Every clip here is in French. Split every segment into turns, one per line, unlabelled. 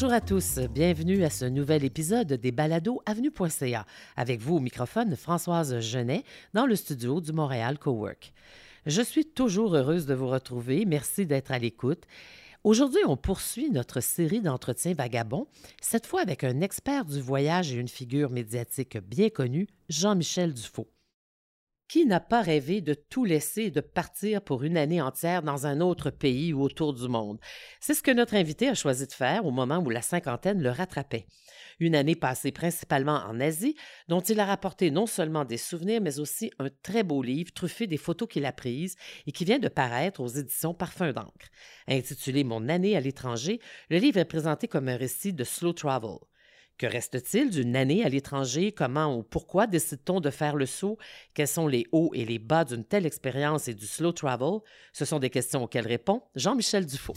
Bonjour à tous, bienvenue à ce nouvel épisode des Balados Avenue.ca. Avec vous au microphone, Françoise Genet, dans le studio du Montréal Cowork. Je suis toujours heureuse de vous retrouver. Merci d'être à l'écoute. Aujourd'hui, on poursuit notre série d'entretiens vagabonds, cette fois avec un expert du voyage et une figure médiatique bien connue, Jean-Michel Dufaux. Qui n'a pas rêvé de tout laisser et de partir pour une année entière dans un autre pays ou autour du monde? C'est ce que notre invité a choisi de faire au moment où la cinquantaine le rattrapait. Une année passée principalement en Asie, dont il a rapporté non seulement des souvenirs, mais aussi un très beau livre truffé des photos qu'il a prises et qui vient de paraître aux éditions Parfum d'encre. Intitulé Mon année à l'étranger, le livre est présenté comme un récit de slow travel. Que reste-t-il d'une année à l'étranger? Comment ou pourquoi décide-t-on de faire le saut? Quels sont les hauts et les bas d'une telle expérience et du slow travel? Ce sont des questions auxquelles répond Jean-Michel Dufaux.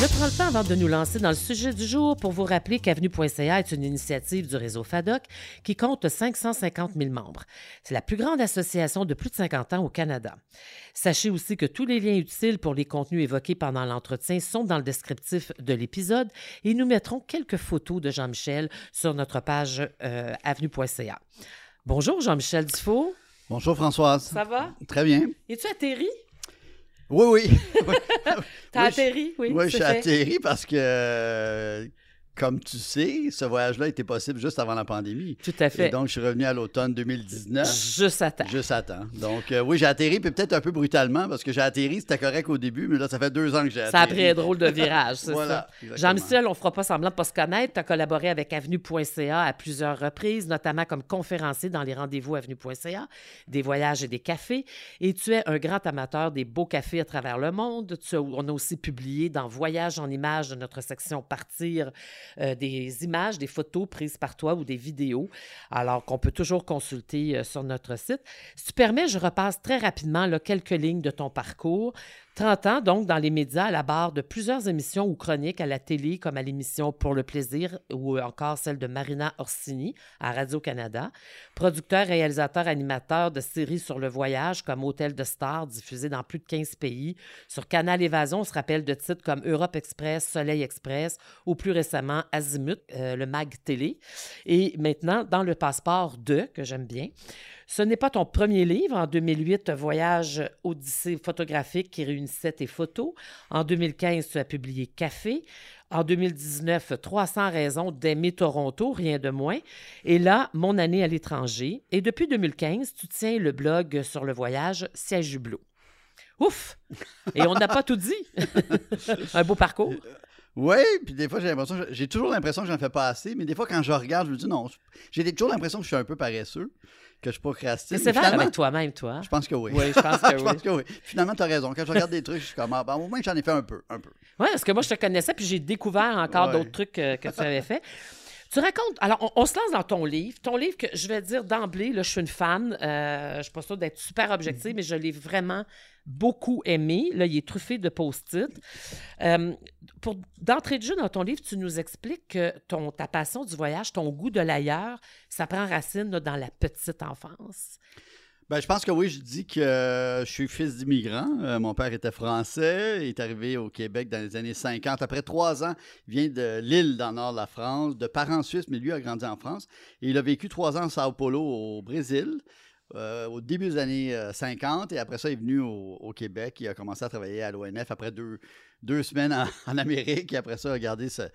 Je prends le temps avant de nous lancer dans le sujet du jour pour vous rappeler qu'Avenue.ca est une initiative du réseau FADOC qui compte 550 000 membres. C'est la plus grande association de plus de 50 ans au Canada. Sachez aussi que tous les liens utiles pour les contenus évoqués pendant l'entretien sont dans le descriptif de l'épisode et nous mettrons quelques photos de Jean-Michel sur notre page euh, avenue.ca. Bonjour Jean-Michel Dufault.
Bonjour Françoise.
Ça va?
Très bien.
Es-tu atterri?
Oui, oui.
T'as atterri, oui.
Oui, suis atterri parce que comme tu sais, ce voyage-là était possible juste avant la pandémie.
Tout à fait.
Et donc, je suis revenu à l'automne 2019.
Juste à temps.
Juste à temps. Donc, euh, oui, j'ai atterri, puis peut-être un peu brutalement, parce que j'ai atterri, c'était correct au début, mais là, ça fait deux ans que j'ai atterri.
Ça a pris un drôle de virage, c'est
voilà,
ça. Jean-Michel, on ne fera pas semblant de pas se connaître. Tu as collaboré avec Avenue.ca à plusieurs reprises, notamment comme conférencier dans les rendez-vous Avenue.ca, des voyages et des cafés. Et tu es un grand amateur des beaux cafés à travers le monde. Tu on a aussi publié dans Voyage en images de notre section Partir euh, des images, des photos prises par toi ou des vidéos, alors qu'on peut toujours consulter euh, sur notre site. Si tu permets, je repasse très rapidement quelques lignes de ton parcours. 30 ans, donc, dans les médias, à la barre de plusieurs émissions ou chroniques à la télé, comme à l'émission Pour le plaisir ou encore celle de Marina Orsini à Radio-Canada. Producteur, réalisateur, animateur de séries sur le voyage comme Hôtel de Stars, diffusé dans plus de 15 pays. Sur Canal Évasion, on se rappelle de titres comme Europe Express, Soleil Express ou plus récemment Azimut, euh, le MAG Télé. Et maintenant, dans le passeport 2, que j'aime bien. Ce n'est pas ton premier livre. En 2008, Voyage Odyssée photographique qui réunissait tes photos. En 2015, tu as publié Café. En 2019, 300 raisons d'aimer Toronto, rien de moins. Et là, Mon année à l'étranger. Et depuis 2015, tu tiens le blog sur le voyage Siège Hublot. Ouf! Et on n'a pas tout dit. Un beau parcours.
Oui, puis des fois, j'ai l'impression, j'ai toujours l'impression que j'en fais pas assez, mais des fois, quand je regarde, je me dis non, j'ai toujours l'impression que je suis un peu paresseux que je procrastine.
C'est sévère avec toi-même, toi.
Je pense que oui.
Oui, je pense que,
je pense que oui. Finalement, tu as raison. Quand je regarde des trucs, je suis comme, ah, ben, au moins, j'en ai fait un peu. Un peu.
Oui, parce que moi, je te connaissais, puis j'ai découvert encore d'autres trucs que, que tu avais fait. Tu racontes. Alors, on, se lance dans ton livre. Ton livre, que je vais dire d'emblée, là, je suis une fan. Euh, je ne suis pas sûre d'être super objective, mais je l'ai vraiment beaucoup aimé. Là, il est truffé de post-it. Euh, d'entrée de jeu dans ton livre, tu nous expliques que ta passion du voyage, ton goût de l'ailleurs, ça prend racine dans la petite enfance.
Ben, je pense que oui, je dis que je suis fils d'immigrants. Euh, mon père était français, il est arrivé au Québec dans les années 50. Après trois ans, il vient de Lille, dans le nord de la France, de parents suisses, mais lui a grandi en France. Il a vécu trois ans à Sao Paulo, au Brésil. Euh, au début des années 50 euh, et après ça, il est venu au, Québec. Il a commencé à travailler à l'ONF après deux, deux semaines en, Amérique et après ça, il a gardé sa,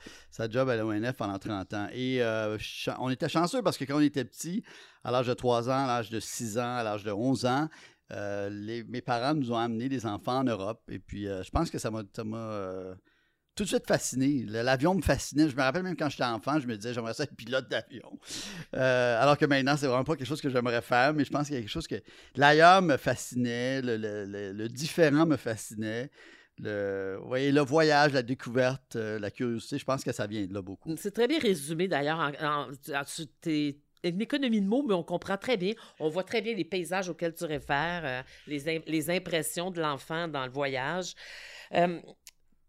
job à l'ONF pendant 30 ans. Et euh, on était chanceux parce que quand on était petit, à l'âge de 3 ans, à l'âge de 6 ans, à l'âge de 11 ans, mes parents nous ont amené des enfants en Europe. Et puis, je pense que ça m'a tout de suite fasciné. L'avion me fascinait. Je me rappelle même quand j'étais enfant, je me disais, j'aimerais ça être pilote d'avion. Euh, alors que maintenant, c'est vraiment pas quelque chose que j'aimerais faire, mais je pense qu'il y a quelque chose que. L'ailleurs me fascinait, le, différent me fascinait. Le, voyez, le voyage, la découverte, euh, la curiosité, je pense que ça vient de là beaucoup.
C'est très bien résumé d'ailleurs. En, une économie de mots, mais on comprend très bien. On voit très bien les paysages auxquels tu réfères, euh, les, les, impressions de l'enfant dans le voyage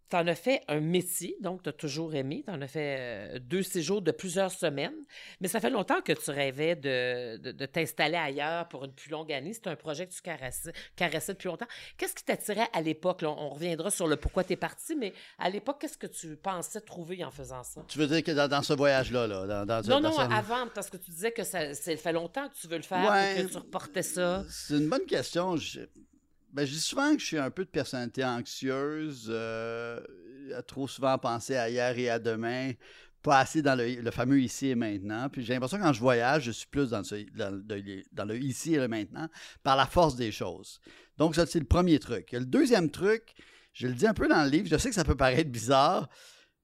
tu en as fait un métier, donc tu as toujours aimé. Tu en as fait euh, deux séjours de plusieurs semaines. Mais ça fait longtemps que tu rêvais de, de, t'installer ailleurs pour une plus longue année. C'est un projet que tu caressais, caressais depuis longtemps. Qu'est-ce qui t'attirait à l'époque? On, reviendra sur le pourquoi tu es parti, mais à l'époque, qu'est-ce que tu pensais trouver en faisant ça?
Tu veux dire que dans, ce voyage-là, là, dans,
non, non, avant, parce que tu disais que ça, ça, fait longtemps que tu veux le faire et que tu reportais ça.
C'est une bonne question. Je ben, je dis souvent que je suis un peu de personnalité anxieuse, euh, trop souvent penser à hier et à demain, pas assez dans le, fameux ici et maintenant. Puis j'ai l'impression que quand je voyage, je suis plus dans, le, ici et le maintenant par la force des choses. Donc, ça, c'est le premier truc. Le deuxième truc, je le dis un peu dans le livre, je sais que ça peut paraître bizarre,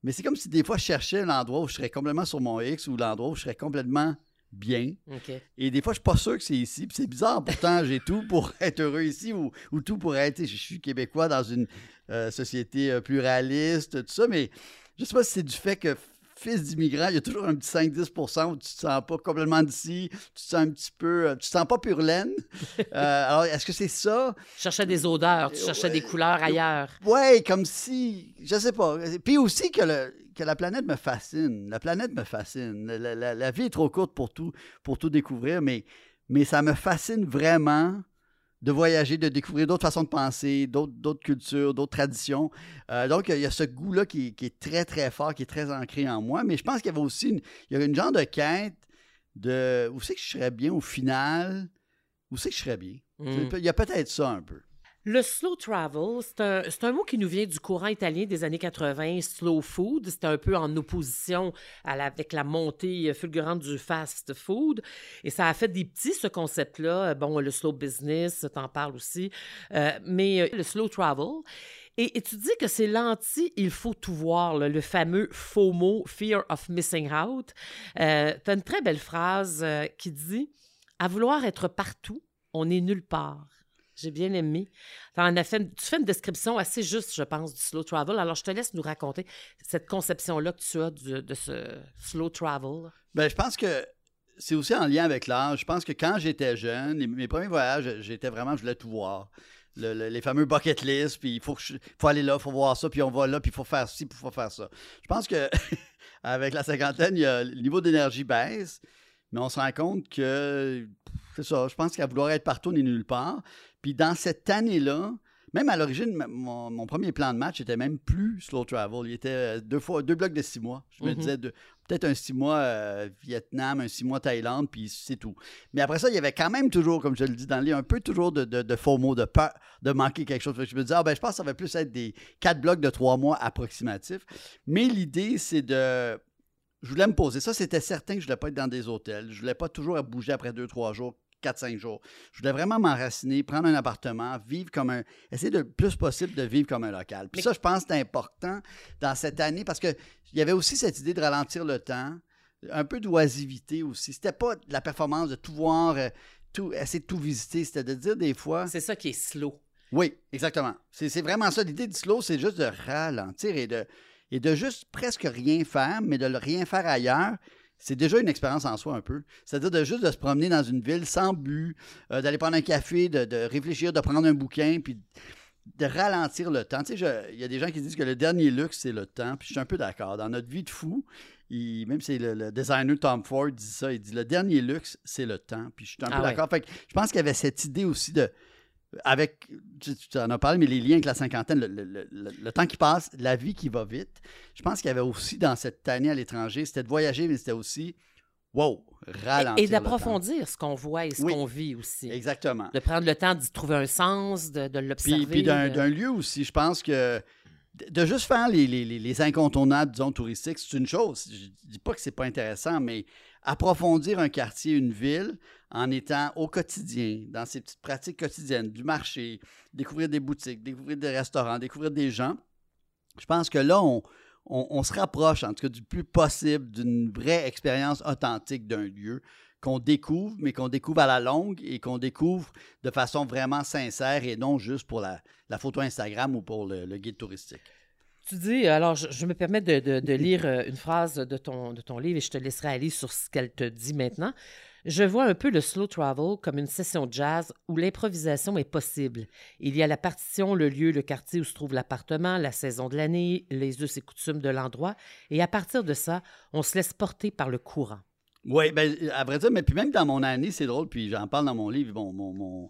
mais c'est comme si des fois je cherchais l'endroit où je serais complètement sur mon X ou l'endroit où je serais complètement bien. Et des fois, je suis pas sûr que c'est ici. c'est bizarre, pourtant, j'ai tout pour être heureux ici ou, tout pour être. Je suis québécois dans une euh, société euh, pluraliste, tout ça, mais je sais pas si c'est du fait que fils d'immigrant, il y a toujours un petit 5-10% où tu te sens pas complètement d'ici, tu te sens un petit peu, euh, tu te sens pas pur laine. alors, est-ce que c'est ça?
Tu cherchais des odeurs, tu cherchais des couleurs ailleurs.
Ouais, comme si, je sais pas. Puis aussi que le, que la planète me fascine. La planète me fascine. La, vie est trop courte pour tout, pour tout découvrir, mais, mais ça me fascine vraiment de voyager, de découvrir d'autres façons de penser, d'autres cultures, d'autres traditions. Euh, donc, il y a ce goût-là qui, est très, très fort, qui est très ancré en moi. Mais je pense qu'il y avait aussi une, il y a une genre de quête de où c'est que je serais bien au final, où c'est que je serais bien. Hmm. Il y a peut-être ça un peu.
Le slow travel, c'est un, mot qui nous vient du courant italien des années 80, slow food. C'était un peu en opposition avec la montée fulgurante du fast food. Et ça a fait des petits, ce concept-là. Bon, le slow business, t'en parles aussi. Euh, mais euh, le slow travel. Et, tu dis que c'est l'anti il faut tout voir, le fameux FOMO, Fear of Missing Out. Euh, tu as une très belle phrase qui dit À vouloir être partout, on n'est nulle part. J'ai bien aimé. tu fais une description assez juste, je pense, du slow travel. Alors, je te laisse nous raconter cette conception-là que tu as de ce slow travel.
Bien, je pense que c'est aussi en lien avec l'âge. Je pense que quand j'étais jeune, mes premiers voyages, j'étais vraiment, je voulais tout voir. les fameux bucket list, puis il faut, faut aller là, il faut voir ça, puis on va là, puis il faut faire ci, puis il faut faire ça. Je pense que avec la cinquantaine, le niveau d'énergie baisse, mais on se rend compte que c'est ça. Je pense qu'à vouloir être partout, on n'est nulle part. Puis dans cette année-là, même à l'origine, mon, premier plan de match était même plus slow travel. Il était euh, deux fois deux blocs de six mois. Je me mm-hmm. disais peut-être un six mois euh, Vietnam, un six mois Thaïlande, puis c'est tout. Mais après ça, il y avait quand même toujours, comme je le dis dans le livre, un peu toujours de, faux mots, de peur de manquer quelque chose. Je me disais, ah, ben, je pense que ça va plus être des quatre blocs de trois mois approximatifs. Mais l'idée, c'est de je voulais me poser. Ça, c'était certain que je ne voulais pas être dans des hôtels. Je ne voulais pas toujours bouger après deux, trois jours, 4-5 jours. Je voulais vraiment m'enraciner, prendre un appartement, vivre comme un. essayer le plus possible de vivre comme un local. Puis ça, je pense que c'est important dans cette année parce qu'il y avait aussi cette idée de ralentir le temps, un peu d'oisivité aussi. C'était pas de la performance de tout voir, euh, tout, essayer de tout visiter. C'était de dire des fois.
C'est ça qui est slow.
Oui, exactement. C'est vraiment ça. L'idée du slow, c'est juste de ralentir et de, et de juste presque rien faire, mais de le rien faire ailleurs c'est déjà une expérience en soi un peu. C'est-à-dire de juste de se promener dans une ville sans but, euh, d'aller prendre un café, de, réfléchir, de prendre un bouquin, puis de ralentir le temps. Tu sais, il y a des gens qui disent que le dernier luxe, c'est le temps, puis je suis un peu d'accord. Dans notre vie de fou, même si le, designer Tom Ford dit ça, il dit le dernier luxe, c'est le temps, puis je suis un peu ah d'accord. je pense qu'il y avait cette idée aussi de avec, tu, en as parlé, mais les liens avec la cinquantaine, le, temps qui passe, la vie qui va vite. Je pense qu'il y avait aussi dans cette année à l'étranger, c'était de voyager, mais c'était aussi, wow, ralentir.
Et, d'approfondir ce qu'on voit et ce qu'on vit aussi.
Exactement.
De prendre le temps d'y trouver un sens, de, l'observer.
Puis, d'un lieu aussi, je pense que de juste faire les, les, incontournables, disons, touristiques, c'est une chose. Je ne dis pas que c'est pas intéressant, mais approfondir un quartier, une ville, en étant au quotidien, dans ces petites pratiques quotidiennes, du marché, découvrir des boutiques, découvrir des restaurants, découvrir des gens, je pense que là, on, se rapproche, en tout cas, du plus possible d'une vraie expérience authentique d'un lieu qu'on découvre, mais qu'on découvre à la longue et qu'on découvre de façon vraiment sincère et non juste pour la, photo Instagram ou pour le guide touristique.
Tu dis, alors je, me permets de lire euh, une phrase de ton, de ton livre et je te laisserai aller sur ce qu'elle te dit maintenant. Je vois un peu le slow travel comme une session de jazz où l'improvisation est possible. Il y a la partition, le lieu, le quartier où se trouve l'appartement, la saison de l'année, les us et coutumes de l'endroit, et à partir de ça, on se laisse porter par le courant.
Oui, ben, à vrai dire, mais puis même dans mon année, c'est drôle, puis j'en parle dans mon livre, bon, mon,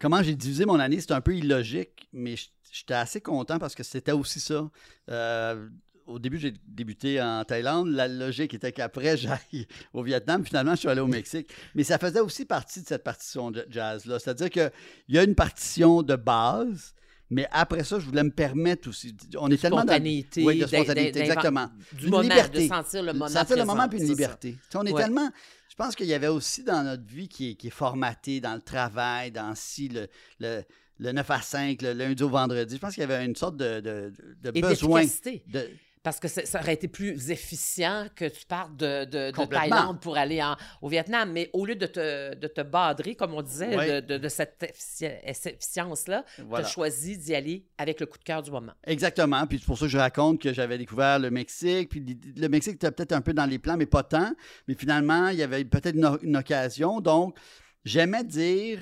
Comment j'ai divisé mon année, c'est un peu illogique, mais j'étais assez content parce que c'était aussi ça. Euh, au début, j'ai débuté en Thaïlande. La logique était qu'après, j'aille au Vietnam. Finalement, je suis allé au Mexique. Mais ça faisait aussi partie de cette partition de jazz-là. C'est-à-dire qu'il y a une partition de base, mais après ça, je voulais me permettre aussi. On est tellement dans...
Spontanéité,
Oui, de spontanéité, exactement.
Du
Une
moment,
liberté.
de sentir le moment
Sentir le moment puis une
ça.
liberté. Sais, on est
Ouais.
tellement. Je pense qu'il y avait aussi dans notre vie qui est, qui est formatée dans le travail, dans si le, le, le 9 à 5, le lundi au vendredi. Je pense qu'il y avait une sorte de, de, de
Et
besoin. De...
Parce que ça aurait été plus efficient que tu partes de, de-. Thaïlande pour aller en- au Vietnam. Mais au lieu de te, de te badrer, comme on disait, de, cette effici- efficience-là,
Voilà.
tu as choisi d'y aller avec le coup de cœur du moment.
Exactement. Puis c'est pour ça que je raconte que j'avais découvert le Mexique. Puis le Mexique était peut-être un peu dans les plans, mais pas tant. Mais finalement, il y avait peut-être une occasion. Donc, j'aimais dire,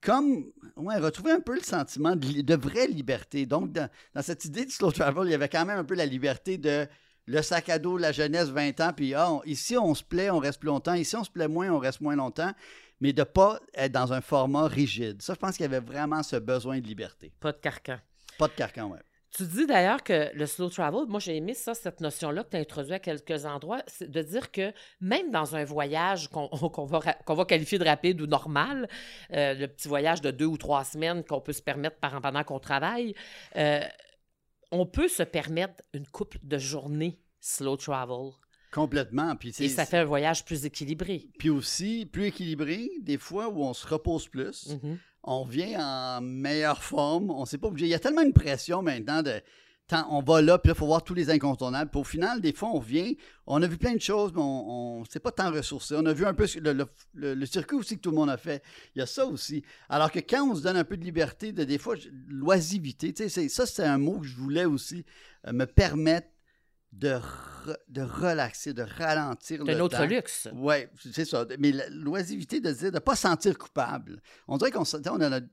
comme, ouais, retrouver un peu le sentiment de, vraie liberté. Donc, dans, dans cette idée de slow travel, il y avait quand même un peu la liberté de le sac à dos, la jeunesse, 20 ans. Puis ah, on- ici, on se plaît, on reste plus longtemps. Ici, on se plaît moins, on reste moins longtemps. Mais de ne pas être dans un format rigide. Ça, je pense qu'il y avait vraiment ce besoin de liberté.
Pas de carcan.
Pas de carcan, ouais.
Tu dis d'ailleurs que le slow travel, moi j'ai aimé ça, cette notion-là que tu as introduite à quelques endroits, c'est de dire que même dans un voyage qu'on va, va qualifier de rapide ou normal, euh, le petit voyage de deux ou trois semaines qu'on peut se permettre par- pendant qu'on travaille, euh, on peut se permettre une couple de journées slow travel.
Complètement. Puis,
Et ça fait un voyage plus équilibré.
puis aussi, plus équilibré, des fois où on se repose plus,
Mhm.
On vient en meilleure forme, on sait pas obligé. Il y a tellement une pression maintenant de. tant- on va là, puis là, il faut voir tous les incontournables. Puis au final, des fois, on vient, on a vu plein de choses, mais on ne s'est pas tant ressourcé. On a vu un peu le, circuit aussi que tout le monde a fait. Il y a ça aussi. Alors que quand on se donne un peu de liberté, de, des fois, l'oisivité, ça, c'est un mot que je voulais aussi euh, me permettre de, re- de relaxer, de ralentir le
un autre
temps.
luxe.
Oui, c'est ça. Mais l'oisiveté de dire, de ne pas se sentir coupable. On dirait qu'on on a notre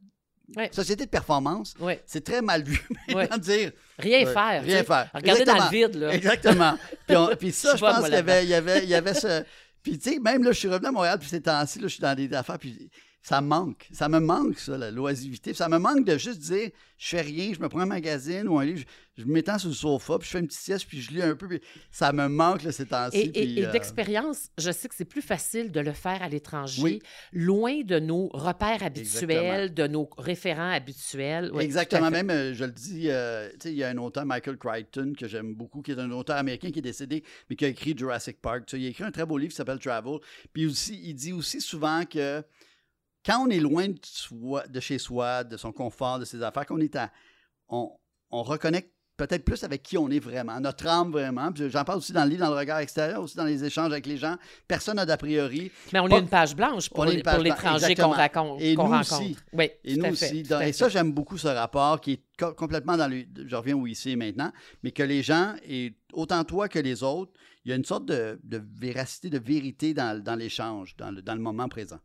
Ouais.
société de performance.
Oui.
C'est très mal vu
Ouais.
dire
Rien faire.
rien faire.
Regarder dans le vide, là.
Exactement. Puis, on- puis ça,
Je
pense qu'il y avait, il y, avait, il y avait ce. Puis, tu sais, même là, je suis revenu à Montréal, puis ces temps-ci, là, je suis dans des affaires, puis ça me manque. Ça me manque, ça, l'oisivité. Ça me manque de juste dire, je fais rien, je me prends un magazine ou un livre, je, je m'étends sur le sofa, puis je fais une petite sieste, puis je lis un peu. Puis ça me manque, là, ces temps-ci.
Et, et-
puis,
et
euh,
d'expérience, je sais que c'est plus facile de le faire à l'étranger,
Oui.
loin de nos repères habituels,
Exactement.
de nos référents habituels.
Exactement. Même, euh, je le dis, euh, tu sais, il y a un auteur, Michael Crichton, que j'aime beaucoup, qui est un auteur américain qui est décédé, mais qui a écrit Jurassic Park. Il a écrit un très beau livre qui s'appelle Travel. Puis aussi, il dit aussi souvent que quand on est loin de, soi- de chez soi, de son confort, de ses affaires, qu'on est à. On, on reconnecte peut-être plus avec qui on est vraiment, notre âme vraiment. J'en parle aussi dans le livre, dans le regard extérieur, aussi dans les échanges avec les gens. Personne n'a d'a priori.
Mais on
Pas-
est une page blanche pour,
page
l'étranger qu'on raconte,
Et
qu'on
nous
rencontre.
aussi.
Oui,
Et
tout
nous
à fait,
aussi.
tout
Donc,
à
et ça,
fait.
j'aime beaucoup ce rapport qui est co- complètement dans le. Je reviens où ici et maintenant, mais que les gens, et autant toi que les autres, il y a une sorte de, de véracité, de vérité dans, dans l'échange, dans le, dans le moment présent.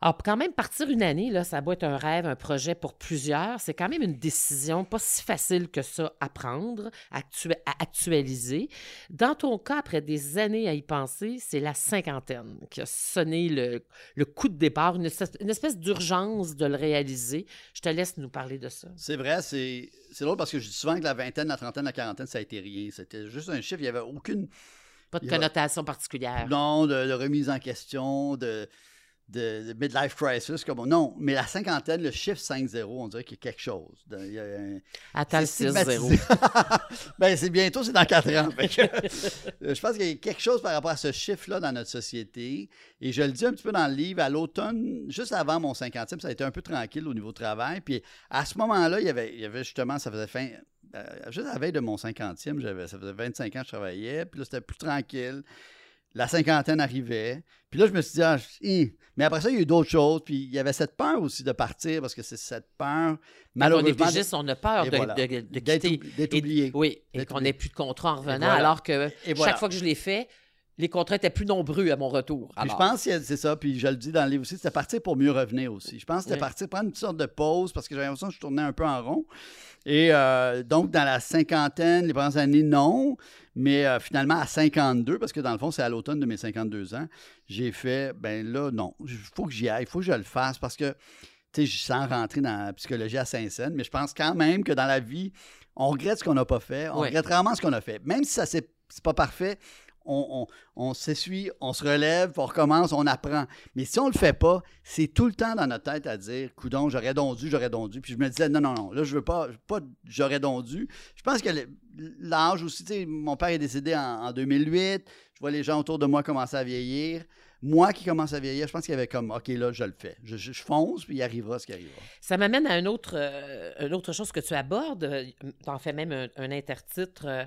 Alors, pour quand même partir une année, là, ça doit être un rêve, un projet pour plusieurs. C'est quand même une décision pas si facile que ça à prendre, actu- à actualiser. Dans ton cas, après des années à y penser, c'est la cinquantaine qui a sonné le, le coup de départ, une espèce, une espèce d'urgence de le réaliser. Je te laisse nous parler de ça.
C'est vrai, c'est drôle parce que je dis souvent que la vingtaine, la trentaine, la quarantaine, ça a été rien. C'était juste un chiffre, il n'y avait aucune.
Pas de connotation particulière.
Non, de, de remise en question, de, de, de midlife crisis. Comme, non, mais la cinquantaine, le chiffre 5-0, on dirait qu'il y a quelque chose. Il y a un-
Attends le
C'est
6-0.
stigmatisé. ben, c'est bientôt, c'est dans quatre ans. Fait que, euh, je pense qu'il y a quelque chose par rapport à ce chiffre-là dans notre société. Et je le dis un petit peu dans le livre, à l'automne, juste avant mon 50e, ça a été un peu tranquille au niveau travail. Puis à ce moment-là, il y avait, il y avait justement, ça faisait fin. euh, juste à la veille de mon 50e, j'avais, ça faisait 25 ans que je travaillais. Puis là, c'était plus tranquille. La cinquantaine arrivait. Puis là, je me suis dit, ah, hi. mais après ça, il y a eu d'autres choses. Puis il y avait cette peur aussi de partir parce que c'est cette peur, malheureusement.
On est on a peur de,
voilà.
de, quitter.
d'être
Et-
oublié.
Oui, et qu'on n'ait plus de contrat en revenant,
voilà.
alors que
Et voilà.
chaque fois que je l'ai fait, les contrats étaient plus nombreux à mon retour.
Puis je pense que c'est ça, puis je le dis dans le livre aussi, c'était partir pour mieux revenir aussi. Je pense que c'était
Oui.
partir prendre une sorte de pause parce que j'avais l'impression que je tournais un peu en rond. Et euh, donc, dans la cinquantaine, les premières années, non. Mais euh, finalement, à 52, parce que dans le fond, c'est à l'automne de mes 52 ans, j'ai fait, ben là, non, il faut que j'y aille, il faut que je le fasse parce que, tu sais, je sens rentrer dans la psychologie à Saint-Saëns, mais je pense quand même que dans la vie, on regrette ce qu'on n'a pas fait, on regrette rarement ce qu'on a fait. Même si ça c'est pas parfait, on, s'essuie, on se relève, on recommence, on apprend. Mais si on le fait pas, c'est tout le temps dans notre tête à dire Coudon, j'aurais donc dû, j'aurais donc dû. Puis je me disais non, non, non, là, je veux pas, pas j'aurais donc dû. Je pense que l'âge aussi, tu sais, mon père est décédé en, en 2008. Je vois les gens autour de moi commencer à vieillir. Moi qui commence à vieillir, je pense qu'il y avait comme OK, là, je le fais. Je, fonce, puis il arrivera ce qui arrivera.
Ça m'amène à une autre, euh, chose que tu abordes. Tu en fais même un, un intertitre. euh,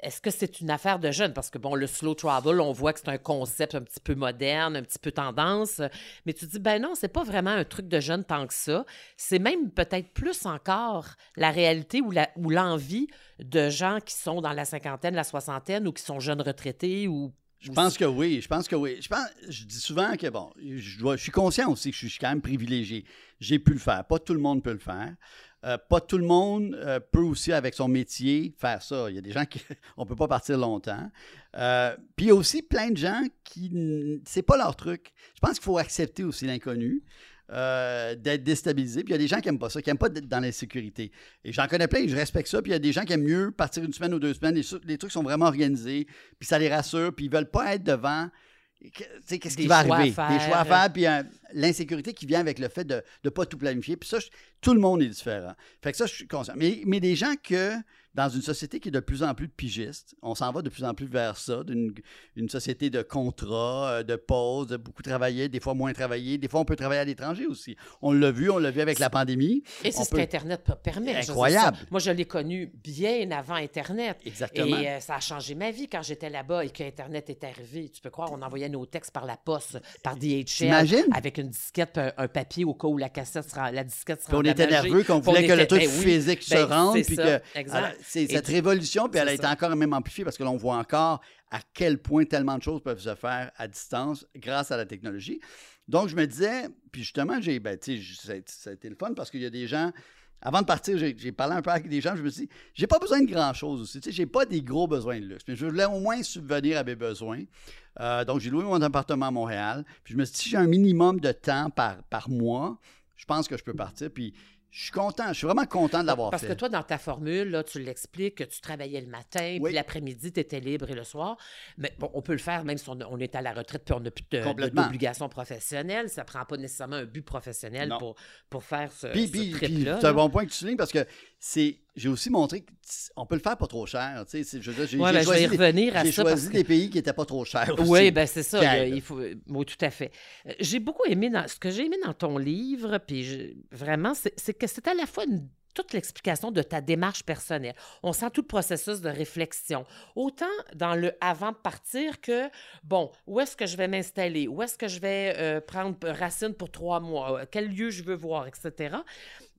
Est-ce que c'est une affaire de jeunes? Parce que, bon, le slow travel, on voit que c'est un concept un petit peu moderne, un petit peu tendance. Mais tu dis, ben non, c'est pas vraiment un truc de jeune tant que ça. C'est même peut-être plus encore la réalité ou l'envie de gens qui sont dans la cinquantaine, la soixantaine ou qui sont jeunes retraités ou.
Je pense que oui, je pense que oui. Je, pense, je dis souvent que, bon, je, dois- je suis conscient aussi que je suis quand même privilégié. J'ai pu le faire. Pas tout le monde peut le faire. Euh, pas tout le monde euh, peut aussi, avec son métier, faire ça. Il y a des gens qui... On ne peut pas partir longtemps. Euh, Puis il y a aussi plein de gens qui... C'est pas leur truc. Je pense qu'il faut accepter aussi l'inconnu. d'être déstabilisé. Puis il y a des gens qui n'aiment pas ça, qui n'aiment pas d'être dans l'insécurité. Et j'en connais plein, je respecte ça. Puis il y a des gens qui aiment mieux partir une semaine ou deux semaines. Les, les trucs sont vraiment organisés, puis ça les rassure, puis ils veulent pas être devant. Qu'est-ce qui va arriver? Des choix à faire, puis euh, l'insécurité qui vient avec le fait de ne pas tout planifier. Puis ça, je- tout le monde est différent. Fait que ça, je suis conscient. Mais, mais des gens que, dans une société qui est de plus en plus de pigistes, on s'en va de plus en plus vers ça, d'une une société de contrats, euh, de pauses, de beaucoup travailler, des fois moins travailler. Des fois, on peut travailler à l'étranger aussi. On l'a vu, on l'a vu avec la pandémie.
Et c'est ce
peut-
qu'Internet. Je dire,
Incroyable.
Moi, je l'ai connu bien avant Internet.
Exactement.
Et euh, ça a changé ma vie quand j'étais là-bas et qu'Internet est arrivé. Tu peux croire, on envoyait nos textes par la poste, par DHL, avec une disquette, un, un papier au cas où la cassette sera, la disquette sera
Puis on était nerveux qu'on
on
voulait que le
était-
truc
ben
physique se
ben,
rende. Puis
ça,
que,
exact.
alors, c'est
Et
cette
tu-
révolution, puis elle a été encore même amplifiée parce que l'on voit encore à quel point tellement de choses peuvent se faire à distance grâce à la technologie. Donc, je me disais, puis justement, j'ai, ben, tu sais, j- ça, ça a été le fun parce qu'il y a des gens. Avant de partir, j'ai j'ai parlé un peu avec des gens, je me suis dit, j'ai pas besoin de grand-chose aussi. Tu sais, j'ai pas des gros besoins de luxe, mais je voulais au moins subvenir à mes besoins. Euh, donc, j'ai loué mon appartement à Montréal. Puis je me suis dit, si j'ai un minimum de temps par, par mois, je pense que je peux partir. Puis je suis content, je suis vraiment content de l'avoir
Parce
fait.
que toi, dans ta formule, là, tu l'expliques que tu travaillais le matin,
Oui.
puis l'après-midi, tu étais libre et le soir. Mais bon, on peut le faire même si on, on est à la retraite puis on n'a plus d'obligation professionnelle. Ça prend pas nécessairement un but professionnel
Non.
pour, pour faire ce,
Puis,
ce trip-là.
c'est un bon point que tu soulignes parce que c'est, j'ai aussi montré qu'on peut le faire pas trop cher. Tu sais, je j'ai,
Ouais,
j'ai
ben, je
choisi,
vais y revenir à
j'ai
ça.
choisi
parce
des pays qui n'étaient pas trop chers aussi.
Oui, ben c'est ça. Il faut, oui, tout à fait. Euh, J'ai beaucoup aimé dans, ce que j'ai aimé dans ton livre, puis je- vraiment, c'est c'est que c'est à la fois une- toute l'explication de ta démarche personnelle. On sent tout le processus de réflexion. Autant dans le avant de partir que, bon, où est-ce que je vais m'installer? Où est-ce que je vais euh, prendre racine pour trois mois? Quel lieu je veux voir, etc.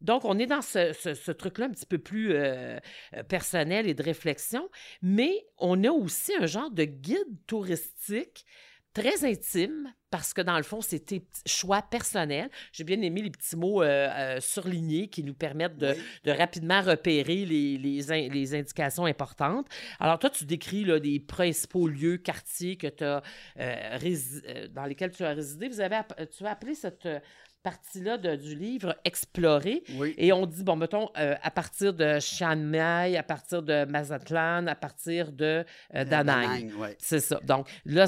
Donc, on est dans ce, ce- ce truc-là un petit peu plus euh, euh, personnel et de réflexion, mais on a aussi un genre de guide touristique très intime parce que dans le fond, c'est tes choix personnels. J'ai bien aimé les petits mots euh, euh, surlignés qui nous permettent de,
Oui.
de rapidement repérer les, les, in- les indications importantes. Alors, toi, tu décris là, des principaux lieux, quartiers que as, euh, dans lesquels tu as résidé. Vous avez, tu as appelé cette partie-là du livre Explorer.
Oui.
Et on dit, bon, mettons, euh, à partir de Chiang Mai, à partir de Mazatlan, à partir de euh,
ouais.
C'est ça. Donc là,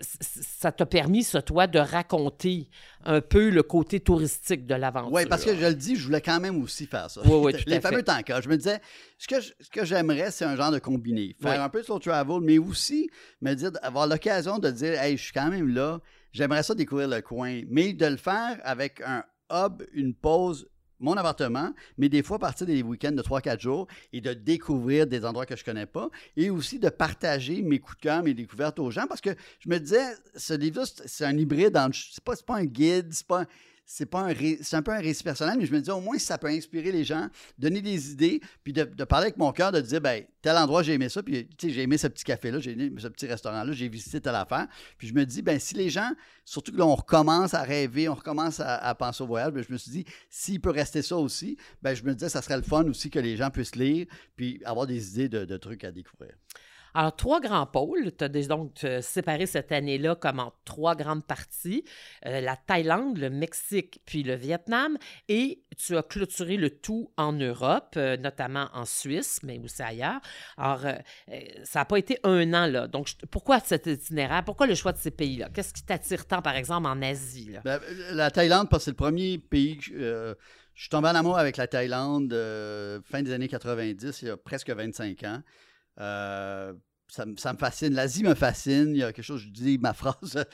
ça t'a permis, ça, toi, de raconter un peu le côté touristique de l'aventure.
Oui, parce que je le dis, je voulais quand même aussi faire ça.
Oui, oui, tout
Les
à
fameux tankas. Je me disais, ce que, je- ce que j'aimerais, c'est un genre de combiné. Faire
Oui.
un peu slow travel, mais aussi me dire, avoir l'occasion de dire, hey, je suis quand même là, j'aimerais ça découvrir le coin, mais de le faire avec un hub, une pause mon appartement, mais des fois partir des week-ends de 3-4 jours et de découvrir des endroits que je connais pas et aussi de partager mes coups de cœur, mes découvertes aux gens parce que je me disais, ce livre-là, c'est un hybride, c'est pas, pas un guide, c'est pas c'est pas un c'est peu un récit personnel, mais je me dis au moins ça peut inspirer les gens, donner des idées, puis de, parler avec mon cœur, de dire ben tel endroit j'ai aimé ça, puis j'ai aimé ce petit café là, j'ai aimé ce petit restaurant là, j'ai visité telle affaire, puis je me dis ben si les gens, surtout que là on recommence à rêver, on recommence à, penser au voyage, ben, je me suis dit s'il peut rester ça aussi, ben je me disais ça serait le fun aussi que les gens puissent lire, puis avoir des idées de trucs à découvrir.
Alors, trois grands pôles. Tu as donc séparé cette année-là comme en trois grandes parties euh, la Thaïlande, le Mexique, puis le Vietnam. Et tu as clôturé le tout en Europe, euh, notamment en Suisse, mais aussi ailleurs. Alors, euh, ça n'a pas été un an, là. Donc, pourquoi cet itinéraire? Pourquoi le choix de ces pays-là? Qu'est-ce qui t'attire tant, par exemple, en Asie?
Ben, la Thaïlande, parce que c'est le premier pays. je suis tombé en amour avec la Thaïlande fin des années 90, il y a presque 25 ans. Euh, ça, me fascine. L'Asie me fascine. Il y a quelque chose, je dis ma phrase.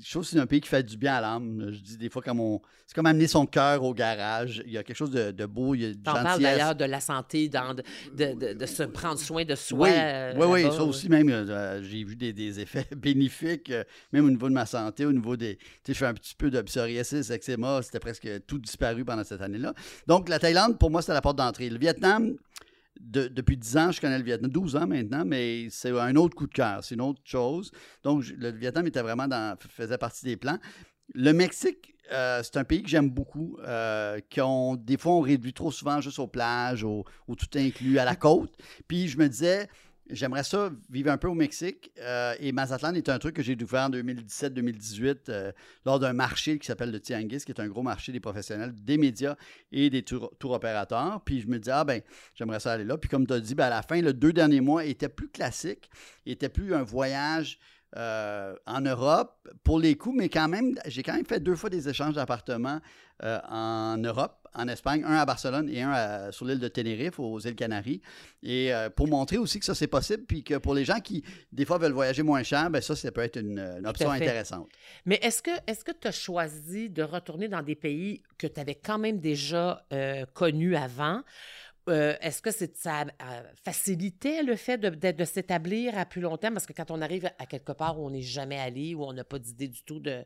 Je trouve que c'est un pays qui fait du bien à l'âme. Je dis des fois, comme on... c'est comme amener son cœur au garage. Il y a quelque chose de, beau, il y a
de parle d'ailleurs de la santé, de, se prendre soin de soi.
Oui, euh, oui, oui, ça aussi même, euh, j'ai vu des, effets bénéfiques, même au niveau de ma santé, au niveau des... Tu sais, je fais un petit peu de psoriasis, eczéma, c'était presque tout disparu pendant cette année-là. Donc, la Thaïlande, pour moi, c'était la porte d'entrée. Le Vietnam, depuis 10 ans, je connais le Vietnam, 12 ans maintenant, mais c'est un autre coup de cœur, c'est une autre chose. Donc, le Vietnam était vraiment dans, faisait partie des plans. Le Mexique, euh, c'est un pays que j'aime beaucoup, euh, ont, des fois, on réduit trop souvent juste aux plages, au, au tout inclus, à la côte. Puis je me disais, J'aimerais ça vivre un peu au Mexique. Euh, et Mazatlan est un truc que j'ai découvert en 2017-2018 euh, lors d'un marché qui s'appelle le Tianguis, qui est un gros marché des professionnels, des médias et des tour, opérateurs. Puis je me dis, ah ben, j'aimerais ça aller là. Puis comme tu as dit, ben, à la fin, le deux derniers mois étaient plus classiques, était plus un voyage euh, en Europe pour les coûts, mais quand même, j'ai quand même fait deux fois des échanges d'appartements en Europe en Espagne, un à Barcelone et un sur l'île de Tenerife, aux îles Canaries. Et euh, pour montrer aussi que ça, c'est possible, puis que pour les gens qui, des fois, veulent voyager moins cher, bien, ça, ça peut être une, option intéressante.
Mais est-ce que est que tu as choisi de retourner dans des pays que tu avais quand même déjà euh, connus avant? Euh, est-ce que ça facilitait le fait de, de, s'établir à plus long terme? Parce que quand on arrive à quelque part où on n'est jamais allé, où on n'a pas d'idée du tout de.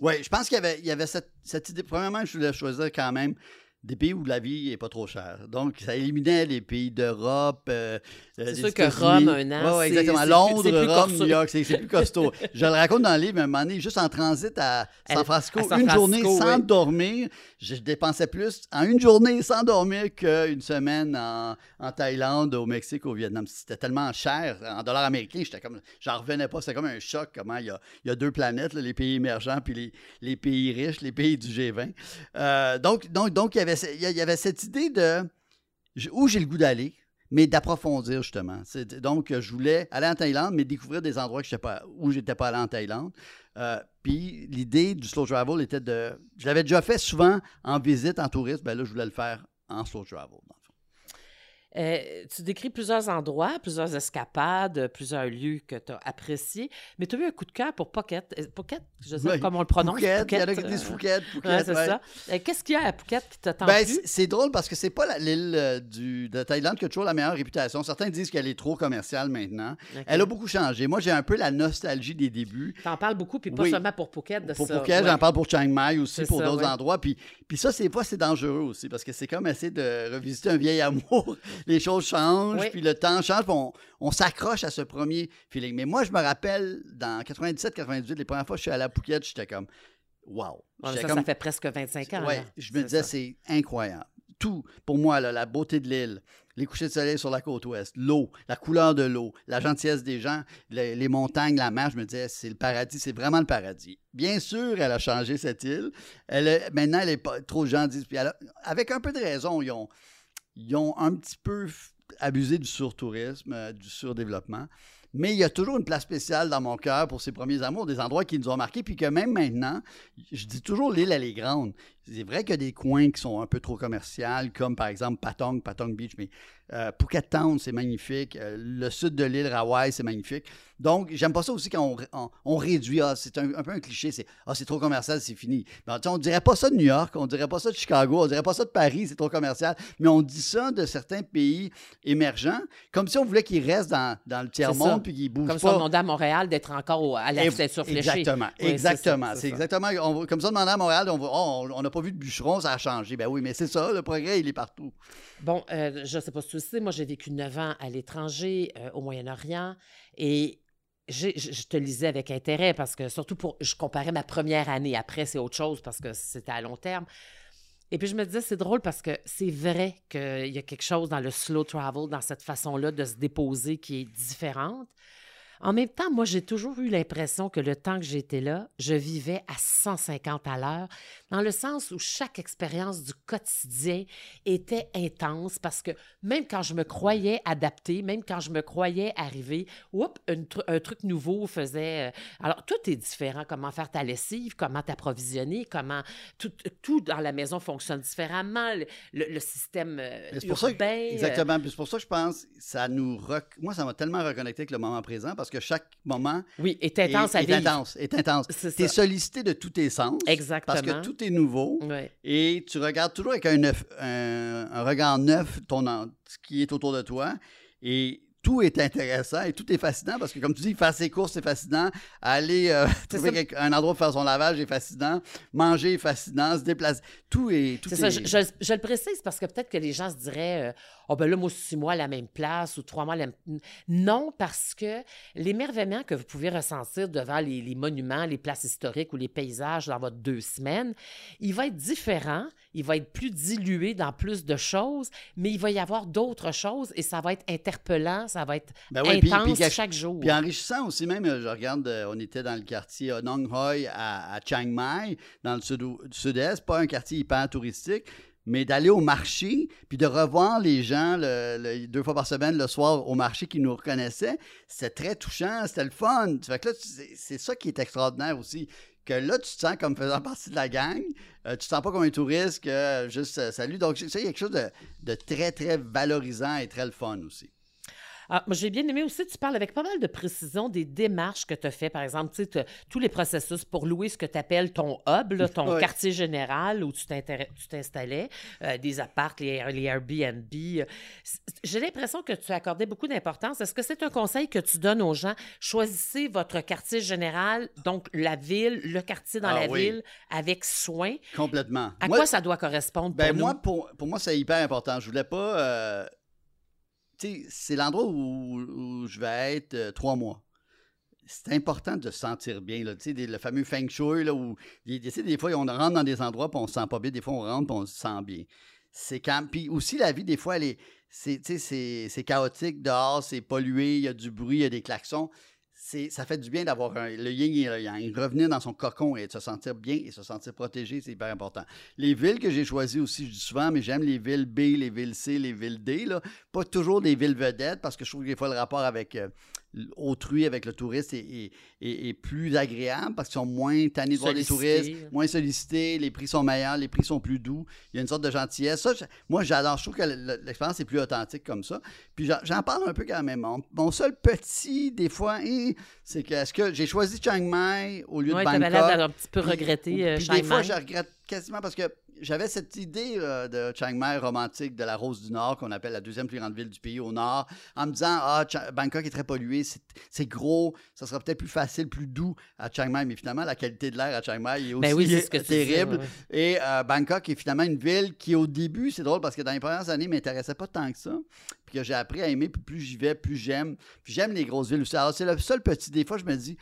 Oui, je pense qu'il y y avait cette, cette idée. Premièrement, je voulais choisir quand même des pays où la vie n'est pas trop chère. Donc, ça éliminait les pays d'Europe.
Euh, euh, c'est sûr que Rome, un an.
Oui, exactement. Londres, Rome, New York, c'est plus costaud. je le raconte dans le livre, à un moment donné, juste en transit à San Francisco, une journée sans dormir. Je dépensais plus en une journée sans dormir qu'une semaine en, Thaïlande, au Mexique, au Vietnam. C'était tellement cher. En dollars américains, j'étais comme, j'en revenais pas. C'était comme un choc, comment il y a, il y a deux planètes, les pays émergents puis les, les, pays riches, les pays du G20. Euh, donc, donc, donc, il y avait il y avait cette idée de où j'ai le goût d'aller, mais d'approfondir justement. Donc, je voulais aller en Thaïlande, mais découvrir des endroits que pas, où je n'étais pas allé en Thaïlande. Euh, puis l'idée du slow travel était de. Je l'avais déjà fait souvent en visite, en tourisme, ben là, je voulais le faire en slow travel.
Euh, tu décris plusieurs endroits, plusieurs escapades, plusieurs lieux que tu as appréciés, mais tu as eu un coup de cœur pour Phuket. Euh, Phuket, je sais pas comment on le prononce.
Phuket, il y en a qui disent Phuket.
Phuket c'est ça. Euh, qu'est-ce qu'il y a à Phuket qui t'a tant ben,
C'est drôle parce que c'est pas l'île de Thaïlande qui a toujours la meilleure réputation. Certains disent qu'elle est trop commerciale maintenant. Elle a beaucoup changé. Moi, j'ai un peu la nostalgie des débuts.
Tu en parles beaucoup, puis pas seulement pour Phuket. De
pour Phuket, j'en parle pour Chiang Mai aussi, pour d'autres endroits. Puis, puis ça, c'est pas c'est dangereux aussi parce que c'est comme essayer de revisiter un vieil amour. Les choses changent puis le temps change, on, s'accroche à ce premier feeling. Mais moi, je me rappelle, dans 97-98, les premières fois que je suis allé à Phuket, j'étais comme, wow.
ça, ça fait presque 25 ans.
Oui, je me disais, c'est incroyable. Tout, pour moi, la beauté de l'île, les couchers de soleil sur la côte ouest, l'eau, la couleur de l'eau, la gentillesse des gens, les, montagnes, la mer, je me disais, c'est le paradis, c'est vraiment le paradis. Bien sûr, elle a changé cette île. Elle maintenant, elle est pas trop gentille. Puis avec un peu de raison, ils ont, ils ont un petit peu abuser du surtourisme, euh, du surdéveloppement. Mais il y a toujours une place spéciale dans mon cœur pour ces premiers amours, des endroits qui nous ont marqués, puis que même maintenant, je dis toujours l'île, elle est grande. C'est vrai qu'il y a des coins qui sont un peu trop commerciaux, comme par exemple Patong, Patong Beach, mais Euh, Phuket Town, c'est magnifique. Euh, le sud de l'île, Hawaï, c'est magnifique. Donc, j'aime pas ça aussi quand on, on- on réduit. Ah, c'est un, un peu un cliché. C'est ah, c'est trop commercial, c'est fini. Mais, on dirait pas ça de New York, on dirait pas ça de Chicago, on dirait pas ça de Paris, c'est trop commercial. Mais on dit ça de certains pays émergents, comme si on voulait qu'ils restent dans, dans le
C'est ça.
puis
Comme si
pas.
on demandait à Montréal d'être encore au- à la fenêtre fléchée.
Exactement,
Oui, ça,
exactement.
c'est ça.
exactement. on comme ça, demander à Montréal, on oh, on n'a pas vu de bûcheron, ça a changé. Ben oui, mais c'est ça, le progrès, il est partout.
Bon, euh, je ne sais pas si tu le sais, moi j'ai vécu neuf ans à l'étranger, euh, au Moyen-Orient, et je je te lisais avec intérêt parce que surtout pour, je comparais ma première année. Après, c'est autre chose parce que c'était à long terme. Et puis je me disais, c'est drôle parce que c'est vrai qu'il y a quelque chose dans le slow travel, dans cette façon-là de se déposer qui est différente. En même temps, moi, j'ai toujours eu l'impression que le temps que j'étais là, je vivais à 150 à l'heure, dans le sens où chaque expérience du quotidien était intense parce que même quand je me croyais adaptée, même quand je me croyais arriver, oups, un truc nouveau faisait. euh, Alors, tout est différent. Comment faire ta lessive, comment t'approvisionner, comment. Tout, tout dans la maison fonctionne différemment? Le, le- le système euh,
pour ça que,
urbain, euh,
exactement. C'est pour ça que je pense, ça nous moi, ça m'a tellement reconnecté avec le moment présent parce que chaque moment
oui, est intense
est,
à
est
vivre.
intense, est intense. Tu es
ça.
sollicité de tous tes sens
Exactement.
parce que tout est nouveau et tu regardes toujours avec un, neuf- un, un regard neuf ton, ce qui est autour de toi et tout est intéressant et tout est fascinant parce que, comme tu dis, faire ses courses, c'est fascinant. Aller euh, trouver
ça.
un endroit pour faire son lavage est fascinant. Manger est fascinant. Se déplacer. Tout est. Tout
ça,
est-
je, je- je le précise parce que peut-être que les gens se diraient euh, Oh, ben là, moi, six mois à la même place ou trois mois à la même. Non, parce que l'émerveillement que vous pouvez ressentir devant les, les monuments, les places historiques ou les paysages dans votre deux semaines, il va être différent, il va être plus dilué dans plus de choses, mais il va y avoir d'autres choses et ça va être interpellant, ça va être
Ben oui, puis-
intense
puis
chaque jour.
Puis enrichissant aussi, même, euh, je regarde, euh, on était dans le quartier Nong Hoi à, à Chiang Mai, dans le sud- sud-est, pas un quartier hyper touristique, mais d'aller au marché, puis de revoir les gens deux fois par semaine le soir au marché qui nous reconnaissaient, c'était très touchant, c'était le fun. Que là, c'est c'est ça qui est extraordinaire aussi. Que là, tu te sens comme faisant partie de la gang. Euh, tu te sens pas comme un touriste que euh, juste euh, salut. Donc, a quelque chose de, de très, très valorisant et très le fun aussi.
Ah, moi, j'ai bien aimé aussi, tu parles avec pas mal de précision des démarches que tu as fait. Par exemple, tu sais, tous les processus pour louer ce que tu appelles ton hub, là, ton quartier général où tu t'installais, euh, des apparts, les, les Airbnb. euh. J'ai l'impression que tu accordais beaucoup d'importance. Est-ce que c'est un conseil que tu donnes aux gens? Choisissez votre quartier général, donc la ville, le quartier dans
Ah
la
oui.
ville, avec soin.
Complètement.
À
Moi-
quoi ça doit correspondre pour
Ben
nous?
moi, pour, pour moi, c'est hyper important. Je voulais pas. euh, c'est l'endroit où, je vais être euh, trois mois. C'est important de se sentir bien. Le fameux feng shui, là, où des, fois, on rentre dans des endroits et on se sent pas bien. Des fois, on rentre et on se sent bien. C'est. Puis aussi, la vie, des fois, elle est. C'est, c'est chaotique dehors, c'est pollué, il y a du bruit, il y a des klaxons. Ça fait du bien d'avoir le yin et le yang. Revenir dans son cocon et de se sentir bien et se sentir protégé, c'est hyper important. Les villes que j'ai choisies aussi, je dis souvent, mais j'aime les villes B, les villes C, les villes D. Là. Pas toujours des villes vedettes, parce que je trouve que des fois le rapport avec euh, autrui, avec le touriste, est, est- est- est plus agréable, parce qu'ils sont moins tannés de voir des touristes, moins sollicités, les prix sont meilleurs, les prix sont plus doux. Il y a une sorte de gentillesse. Ça, je- moi, j'adore. Je trouve que le- le- l'expérience est plus authentique comme ça. Puis j'en- parle un peu quand même. Mon, mon seul petit, des fois, hein, c'est que est-ce que j'ai choisi Chiang Mai au lieu
Ouais,
de Bangkok?
l'air d'un petit peu
Puis-
regretter euh,
puis
Chiang
des fois,
Mai.
je regrette quasiment parce que j'avais cette idée euh, de Chiang Mai romantique de la Rose du Nord, qu'on appelle la deuxième plus grande ville du pays au nord, en me disant Ah, Bangkok est très pollué, c'est gros, ça sera peut-être plus facile, plus doux à Chiang Mai, mais finalement, la qualité de l'air à Chiang Mai est aussi
Ben oui, c'est ce que
terrible.
ouais.
Et euh, Bangkok est finalement une ville qui, au début, c'est drôle parce que dans les premières années, ne m'intéressait pas tant que ça. Puis que j'ai appris à aimer, puis plus j'y vais, plus j'aime. Puis j'aime les grosses villes aussi. Alors, c'est le seul petit. Des fois, je me dis,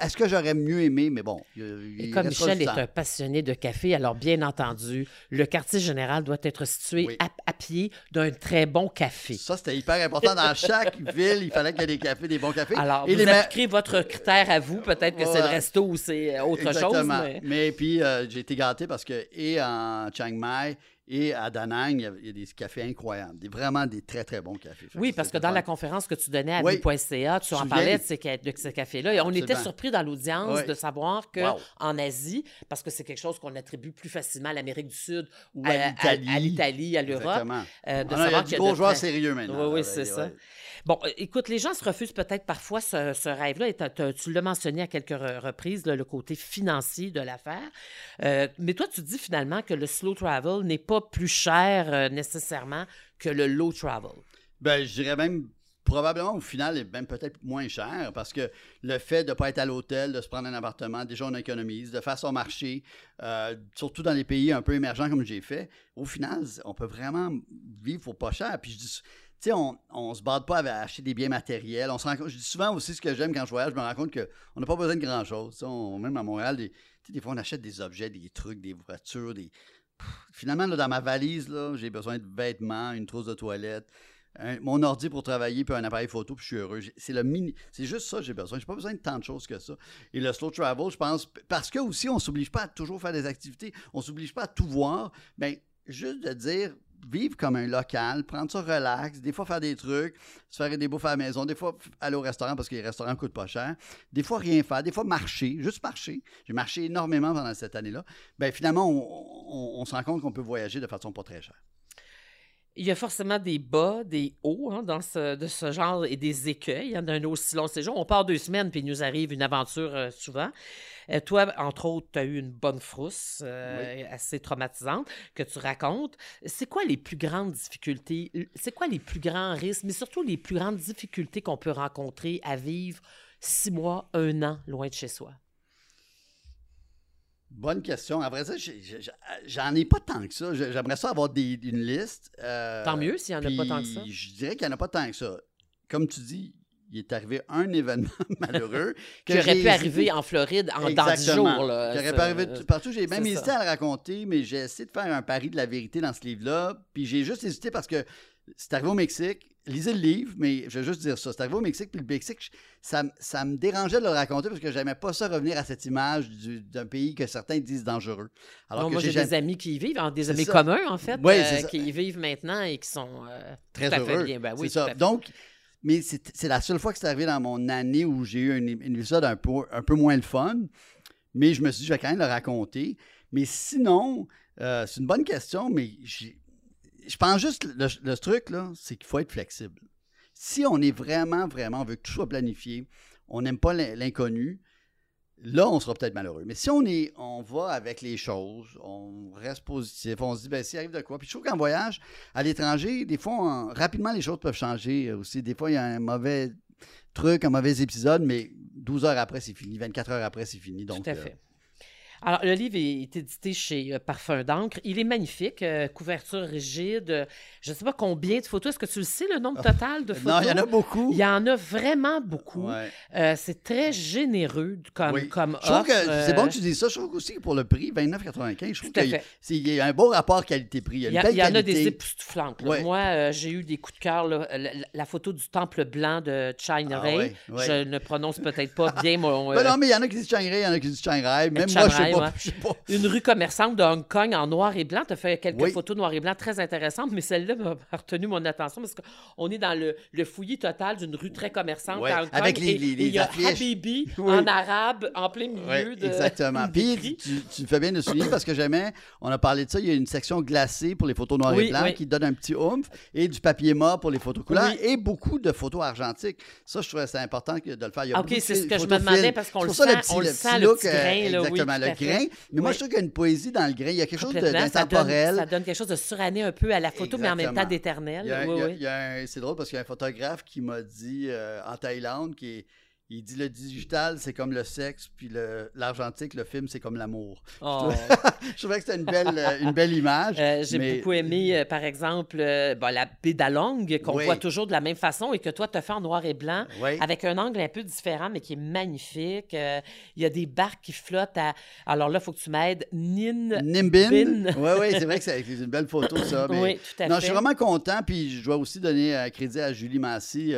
est-ce que j'aurais mieux aimé? Mais bon. il-
Et comme Michel est un passionné de café, alors bien entendu, le quartier général doit être situé
Oui.
à, à pied d'un très bon café.
Ça, c'était hyper important. Dans chaque ville, il fallait qu'il y ait des cafés, des bons cafés.
Alors,
Et
vous
les ma-
votre critère à vous. Peut-être que c'est le resto ou c'est euh, autre chose.
Exactement.
Mais...
Mais puis, euh, j'ai été gâté parce que, et en Chiang Mai Et à Danang, il y a, il y a des cafés incroyables, des, vraiment des très, très bons cafés.
Oui, parce que dans
fun.
la conférence que tu donnais à
Oui.
Tu en parlais de ces, ca- de ces cafés-là. Et on était surpris dans l'audience
Oui.
de savoir que
Wow.
en Asie, parce que c'est quelque chose qu'on attribue plus facilement à l'Amérique du Sud ou
À l'Italie.
à l'Europe,
Exactement.
euh, de
non, y a
savoir qu'il y a
gros
de
joueurs
très-
sérieux maintenant.
Oui, oui, c'est ça.
ouais.
Bon, euh, écoute, les gens se refusent peut-être parfois ce, ce rêve-là, et tu l'as mentionné à quelques re- reprises, là, le côté financier de l'affaire. Euh, mais toi, tu dis finalement que le slow travel n'est pas plus cher euh, nécessairement que le low travel?
Ben, je dirais même probablement au final même peut-être moins cher parce que le fait de ne pas être à l'hôtel, de se prendre un appartement, déjà on économise, de faire son marché, euh, surtout dans les pays un peu émergents comme j'ai fait, au final, on peut vraiment vivre pour pas cher. Puis je dis, tu sais, on, on se bade pas avec acheter des biens matériels. On se rend je dis souvent aussi ce que j'aime quand je voyage, je me rends compte qu'on n'a pas besoin de grand-chose. Même à Montréal, des fois on achète des objets, des trucs, des voitures, des... Finalement, là, dans ma valise, j'ai besoin de vêtements, une trousse de toilette, mon ordi pour travailler, puis un appareil photo, puis je suis heureux. C'est le mini, c'est juste ça que j'ai besoin. J'ai pas besoin de tant de choses que ça. Et le slow travel, je pense, parce que aussi on s'oblige pas à toujours faire des activités, on s'oblige pas à tout voir. Ben juste de dire vivre comme un local, prendre ça relax, des fois faire des trucs, se faire des bouffes à la maison, des fois aller au restaurant parce que les restaurants coûtent pas cher, des fois rien faire, des fois marcher, juste marcher. J'ai marché énormément pendant cette année-là. Ben finalement, on, on- on se rend compte qu'on peut voyager de façon pas très chère.
Il y a forcément des bas, des hauts hein, dans ce, de ce genre et des écueils hein, d'un aussi long séjour. On part deux semaines, puis il nous arrive une aventure euh, souvent. Euh, toi, entre autres, tu as eu une bonne frousse euh, assez traumatisante que tu racontes. C'est quoi les plus grandes difficultés? C'est quoi les plus grands risques, mais surtout les plus grandes difficultés qu'on peut rencontrer à vivre six mois, un an loin de chez soi?
Bonne question. J'ai- j'ai- j'en ai pas tant que ça. J'ai- J'aimerais ça avoir des- une liste. euh,
Tant mieux s'il n'y en a pas tant que ça.
Je dirais qu'il n'y en a pas tant que ça. Comme tu dis, il est arrivé un événement malheureux
Qui aurait pu arriver en Floride en
Exactement.
jours. Là,
Qui aurait
Ça-
pu arriver partout. J'ai même hésité
ça.
à le raconter, mais j'ai essayé de faire un pari de la vérité dans ce livre-là. Puis j'ai juste hésité parce que c'est arrivé au Mexique. Lisez le livre, mais je vais juste dire ça. C'est arrivé au Mexique, puis le Mexique, ça, ça me dérangeait de le raconter parce que j'aimais pas ça revenir à cette image du- d'un pays que certains disent dangereux. Alors que
moi, j'ai des amis qui y vivent, hein, des amis
ça.
communs, en fait,
Oui,
euh, qui y vivent maintenant et qui sont euh,
très
tout à fait
heureux.
bien. Ben oui, tout
ça. Donc, mais c'est la seule fois que c'est arrivé dans mon année où j'ai eu un, é- un épisode un peu, un peu moins le fun. Mais je me suis dit, je vais quand même le raconter. Mais sinon, euh, c'est une bonne question, mais j'ai- je pense juste le, le truc, là, c'est qu'il faut être flexible. Si on est vraiment, vraiment, on veut que tout soit planifié, on n'aime pas l'in- l'inconnu, là, on sera peut-être malheureux. Mais si on est, on va avec les choses, on reste positif, on se dit, ben, s'il arrive de quoi. Puis je trouve qu'en voyage, à l'étranger, des fois, on- rapidement, les choses peuvent changer aussi. Des fois, il y a un mauvais truc, un mauvais épisode, mais 12 heures après, c'est fini. 24 heures après, c'est fini. Donc,
Tout à
euh,
fait. Alors, le livre est édité chez euh, Parfum d'encre. Il est magnifique, euh, couverture rigide. euh, Je ne sais pas combien de photos. Est-ce que tu le sais, le nombre total de photos?
non, il y en a beaucoup.
Il y en a vraiment beaucoup.
Ouais.
Euh, c'est très généreux comme,
Oui.
comme
Je trouve
offre,
que c'est
euh,
bon que tu dis ça. Je trouve aussi que pour le prix, 29,95, je trouve qu'il y a- il y un beau rapport qualité-prix. Il y a
Il
une
y, a-
belle
il y en a des époustouflantes.
Ouais.
Moi, euh, j'ai eu des coups de cœur. La, la photo du temple blanc de China
Ah
Ray.
ouais.
Je ne prononce peut-être pas bien mon.
Ben
euh,
non, mais il y en a qui disent Chiang Rai, il y en a qui disent Chiang Rai. Même moi,
Rai,
je pas.
une rue commerçante de Hong Kong en noir et blanc. Tu as fait quelques
Oui.
photos noir et blanc très intéressantes, mais celle-là m'a retenu mon attention parce qu'on est dans le, le fouillis total d'une rue très commerçante
Ouais,
à Hong Kong.
avec les- les- les
il y a. Habibi
Oui.
en arabe en plein milieu de.
exactement. Puis tu, tu fais bien de souligner parce que jamais, on a parlé de ça, il y a une section glacée pour les photos noires
Oui,
et blancs
oui.
qui donne un petit oomph et du papier mort pour les photos couleurs et beaucoup de photos argentiques. Ça, je trouvais ça important de le faire. Il y a
OK, c'est ce que je me demandais parce qu'on
C'est
le sent,
petit-
on le
petit
sent, le
look,
petit grain, là,
Exactement, le. Grain. Mais moi, je trouve qu'il y a une poésie dans le grain. Il y a quelque chose de-
Complètement, ça donne,
d'intemporel.
ça donne quelque chose de suranné un peu à la photo, mais en même temps d'éternel. Oui, oui.
c'est drôle parce qu'il y a un photographe qui m'a dit euh, en Thaïlande qui est- il dit le digital c'est comme le sexe puis le- l'argentique le film c'est comme l'amour.
Oh.
Je trouvais que c'était une belle euh, une belle image.
Euh, J'ai
mais-
beaucoup aimé, euh, par exemple, euh, bon, la pédalongue qu'on
Oui.
voit toujours de la même façon et que toi, tu as fait en noir et blanc.
Oui.
Avec un angle un peu différent, mais qui est magnifique. Il y a des barques qui flottent à. Alors là, il faut que tu m'aides. Nin.
Nimbin.
Bin.
Oui, oui, c'est vrai que c'est une belle photo, ça. mais-
Oui, tout à
non,
fait.
je suis vraiment content. Puis je dois aussi donner crédit à Julie Massy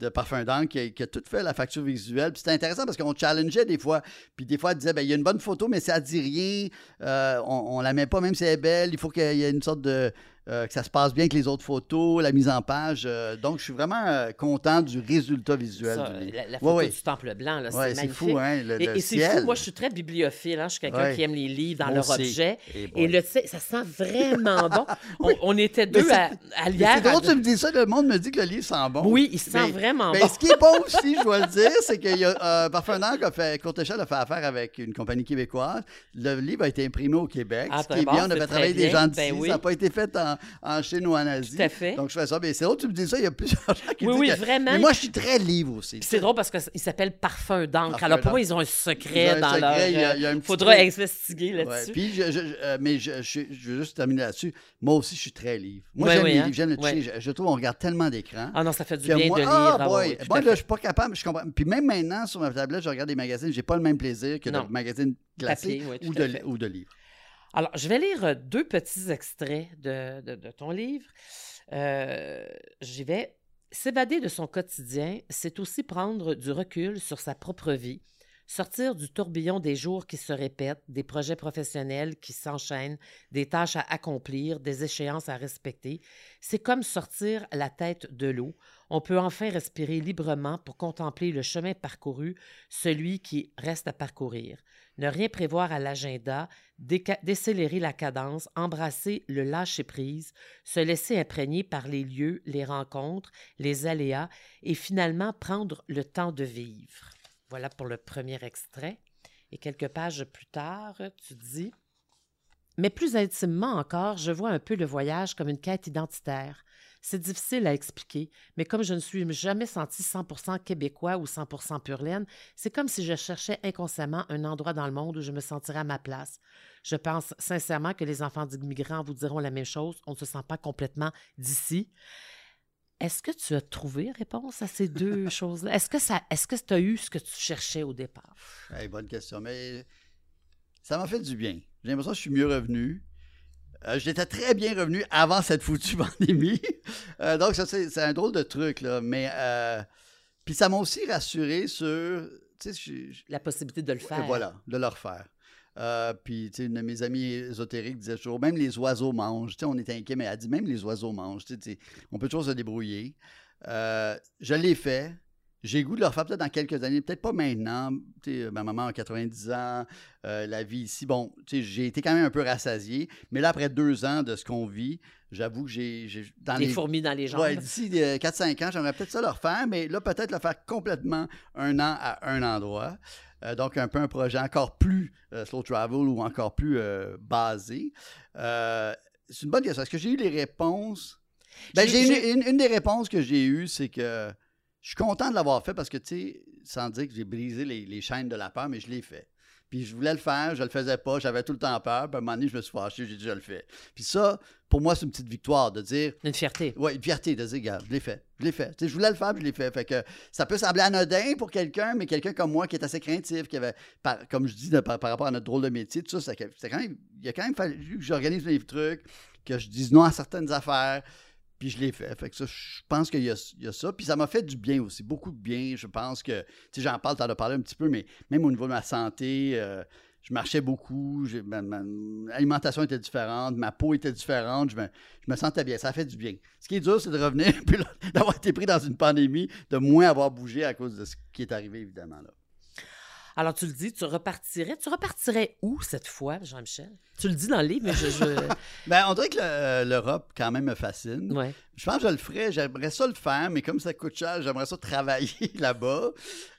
de Parfum d'Angle qui, a- qui a tout fait la facture visuel. Puis c'était intéressant parce qu'on challengeait des fois. Puis des fois, elle disait, ben, il y a une bonne photo, mais ça dit rien. Euh, on, on la met pas, même si elle est belle. Il faut qu'il y ait une sorte de euh, que ça se passe bien avec les autres photos, la mise en page. Euh, donc, je suis vraiment euh, content du résultat visuel.
Ça,
du
la, la photo
Ouais, ouais.
du temple blanc, là, c'est magnifique.
fou, hein, le,
Et, et c'est fou, moi je suis très bibliophile, hein, je suis quelqu'un qui aime les livres dans
Moi
leur
aussi.
objet.
Et
Et
boy.
le, ça sent vraiment bon. On, on était
Mais
deux à, à
Mais
lire.
C'est drôle tu me dis ça, le monde me dit que le livre sent bon.
Oui, il sent
Mais-
vraiment
Mais
bon.
ce qui est bon aussi, je dois le dire, c'est qu'il y a euh, Parfum d'Angle qui a fait, Courte Échelle a fait affaire avec une compagnie québécoise. Le livre a été imprimé au Québec.
Ah,
ce
très
qui est
bon,
bien, on a fait travailler des gens d'ici.
Ben.
Ça n'a pas été fait en, en Chine ou en Asie.
Tout à fait.
Donc, je fais ça. Mais c'est drôle tu me dis ça, il y a plusieurs gens qui
Oui,
disent
oui,
que-
vraiment.
Mais moi, je suis très livre aussi.
C'est drôle parce qu'il s'appelle Parfum d'encre. Alors pour moi, ils ont un secret dans leur.
il
euh, faudra investiguer là-dessus.
Puis, je, je- euh, mais je, veux juste terminer là-dessus. Moi aussi, je suis très livre. Moi, j'aime
oui,
les
hein?
livres, j'aime le toucher. Je, trouve qu'on regarde tellement d'écrans.
Ah non, ça fait du bien
moi,
de lire.
ah,
Ah,
boy, moi, là, je suis pas capable. Je comprends. Puis même maintenant, sur ma tablette, je regarde des magazines. J'ai pas le même plaisir que le magazine classique
Papier, oui, tout
ou, de,
fait.
ou de livre.
Alors, je vais lire euh, deux petits extraits de, de- ton livre. Euh, J'y vais. S'évader de son quotidien, c'est aussi prendre du recul sur sa propre vie, sortir du tourbillon des jours qui se répètent, des projets professionnels qui s'enchaînent, des tâches à accomplir, des échéances à respecter. C'est comme sortir la tête de l'eau. On peut enfin respirer librement pour contempler le chemin parcouru, celui qui reste à parcourir. Ne rien prévoir à l'agenda, décélérer la cadence, embrasser le lâcher-prise, se laisser imprégner par les lieux, les rencontres, les aléas et finalement prendre le temps de vivre. Voilà pour le premier extrait. Et quelques pages plus tard, tu dis Mais plus intimement encore, je vois un peu le voyage comme une quête identitaire. C'est difficile à expliquer, mais comme je ne suis jamais senti 100% québécois ou 100% pur laine, c'est comme si je cherchais inconsciemment un endroit dans le monde où je me sentirais à ma place. Je pense sincèrement que les enfants d'immigrants vous diront la même chose. On ne se sent pas complètement d'ici. Est-ce que tu as trouvé réponse à ces deux choses-là? Est-ce que ça, est-ce que tu as eu ce que tu cherchais au départ?
Hey, bonne question. Mais ça m'a fait du bien. J'ai l'impression que je suis mieux revenu. Euh, J'étais très bien revenu avant cette foutue pandémie. Euh, donc, ça, c'est un drôle de truc, là. Mais. euh, puis ça m'a aussi rassuré sur. Je- je-
La possibilité de le faire.
Voilà, de le refaire. Puis, tu sais, une de mes amies ésotériques disait toujours, même les oiseaux mangent. Tu sais, on était inquiet, mais elle dit, même les oiseaux mangent. Tu sais, on peut toujours se débrouiller. Je l'ai fait. J'ai goût de le refaire peut-être dans quelques années, peut-être pas maintenant. Ma maman a 90 ans, euh, la vie ici, bon, j'ai été quand même un peu rassasié. Mais là, après deux ans de ce qu'on vit, j'avoue que j'ai...
Des
les-
fourmis dans les jambes.
Ouais, d'ici euh, 4-5 ans, j'aimerais peut-être ça le refaire, mais là, peut-être le faire complètement un an à un endroit. Euh, donc, un peu un projet encore plus euh, slow travel ou encore plus euh, basé. Euh, c'est une bonne question. Est-ce que j'ai eu les réponses? Ben,
j'ai-
une- une des réponses que j'ai eues, c'est que je suis content de l'avoir fait parce que, tu sais, sans dire que j'ai brisé les, les chaînes de la peur, mais je l'ai fait. Puis je voulais le faire, je le faisais pas, j'avais tout le temps peur. Puis à un moment donné, je me suis fâché, j'ai dit, je le fais. Puis ça, pour moi, c'est une petite victoire de dire,
Une fierté.
Ouais, une fierté de dire, regarde, je l'ai fait. Je l'ai fait. Tu sais, je voulais le faire, puis je l'ai fait. Fait que ça peut sembler anodin pour quelqu'un, mais quelqu'un comme moi qui est assez craintif, qui avait, par- comme je dis, de- par, par rapport à notre drôle de métier, tout ça, c'est c'est quand même, il a quand même fallu que j'organise mes trucs, que je dise non à certaines affaires, puis je l'ai fait. Fait que ça, je pense qu'il y, a ça. Puis ça m'a fait du bien aussi, beaucoup de bien. Je pense que, tu sais, j'en parle, t'en as parlé un petit peu, mais même au niveau de ma santé, euh, je marchais beaucoup, ma, alimentation était différente, ma peau était différente, je me, je me sentais bien, ça fait du bien. Ce qui est dur, c'est de revenir, puis d'avoir été pris dans une pandémie, de moins avoir bougé à cause de ce qui est arrivé, évidemment. Là.
Alors, tu le dis, tu repartirais. Tu repartirais où cette fois, Jean-Michel? Tu le dis dans le livre, mais je. je...
Ben, on dirait que le- l'Europe, quand même, me fascine.
Ouais.
Je pense que je le ferais, j'aimerais ça le faire, mais comme ça coûte cher, j'aimerais ça travailler là-bas.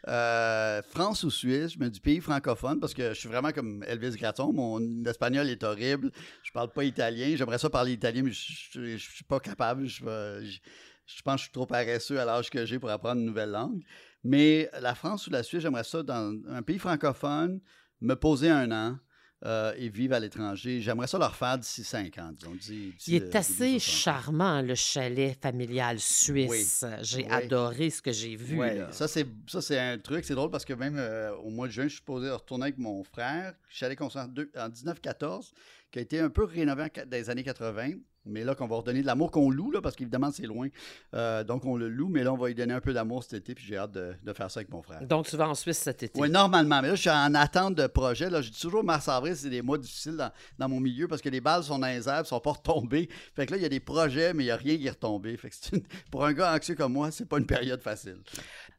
Euh, France ou Suisse, je me dis pays francophone, parce que je suis vraiment comme Elvis Gratton, mon espagnol est horrible, je parle pas italien, j'aimerais ça parler italien, mais je, je suis pas capable, je, je, je pense que je suis trop paresseux à l'âge que j'ai pour apprendre une nouvelle langue. Mais la France ou la Suisse, j'aimerais ça dans un pays francophone, me poser un an. euh, et vivre à l'étranger. J'aimerais ça le refaire d'ici cinq ans, disons. d'ici- d'ici
Il est assez
60.
charmant, le chalet familial suisse. J'ai
Oui.
adoré ce que j'ai vu. Là.
ça c'est ça c'est un truc, c'est drôle parce que même euh, au mois de juin, je suis supposé retourner avec mon frère, allé construire en, deux- en 1914, qui a été un peu rénové en dans les années 80. Mais là, qu'on va redonner de l'amour qu'on loue, là, parce qu'évidemment, c'est loin. Euh, donc, on le loue, mais là, on va lui donner un peu d'amour cet été, puis j'ai hâte de, de faire ça avec mon frère.
Donc, tu vas en Suisse cet été?
Oui, normalement. Mais là, je suis en attente de projet. Là, je dis toujours mars-avril, c'est des mois difficiles dans, dans mon milieu parce que les balles sont dans les airs, sont pas retombées. Fait que là, il y a des projets, mais il n'y a rien qui est retombé. Fait que une- pour un gars anxieux comme moi, c'est pas une période facile.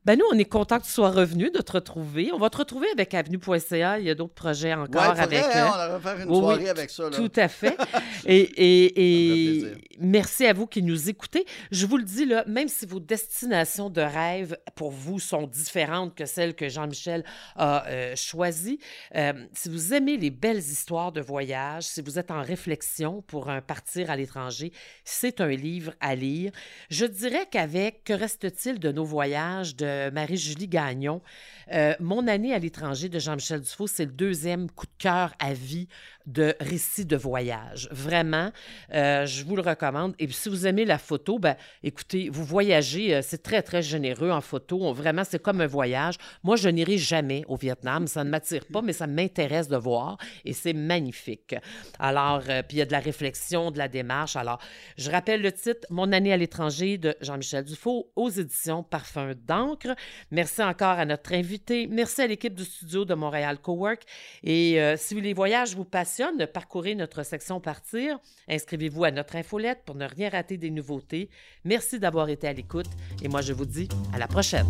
Ben nous, on est content que tu sois revenu, de te retrouver. On va te retrouver avec Avenue.ca. Il y a d'autres projets encore
Ouais,
avec...
hein,
euh,
on va faire une
oui, oui,
soirée avec ça. Là.
Tout à fait. Et, merci à vous qui nous écoutez. Je vous le dis, là, même si vos destinations de rêve pour vous sont différentes que celles que Jean-Michel a euh, choisies, euh, si vous aimez les belles histoires de voyage, si vous êtes en réflexion pour un partir à l'étranger, c'est un livre à lire. Je dirais qu'avec Que reste-t-il de nos voyages de Marie-Julie Gagnon, euh, Mon année à l'étranger de Jean-Michel Dufault, c'est le deuxième coup de cœur à vie de récit de voyage. Vraiment, euh, je vous le recommande. Et puis, si vous aimez la photo, ben, écoutez, vous voyagez, euh, c'est très, très généreux en photo. Vraiment, c'est comme un voyage. Moi, je n'irai jamais au Vietnam. Ça ne m'attire pas, mais ça m'intéresse de voir et c'est magnifique. Alors, euh, puis il y a de la réflexion, de la démarche. Alors, je rappelle le titre Mon année à l'étranger de Jean-Michel Dufault aux éditions Parfum d'encre. Merci encore à notre invité. Merci à l'équipe du studio de Montréal Cowork. Et euh, si les voyages vous passionnent, parcourez notre section Partir. Inscrivez-vous à notre infolette pour ne rien rater des nouveautés. Merci d'avoir été à l'écoute et moi je vous dis à la prochaine.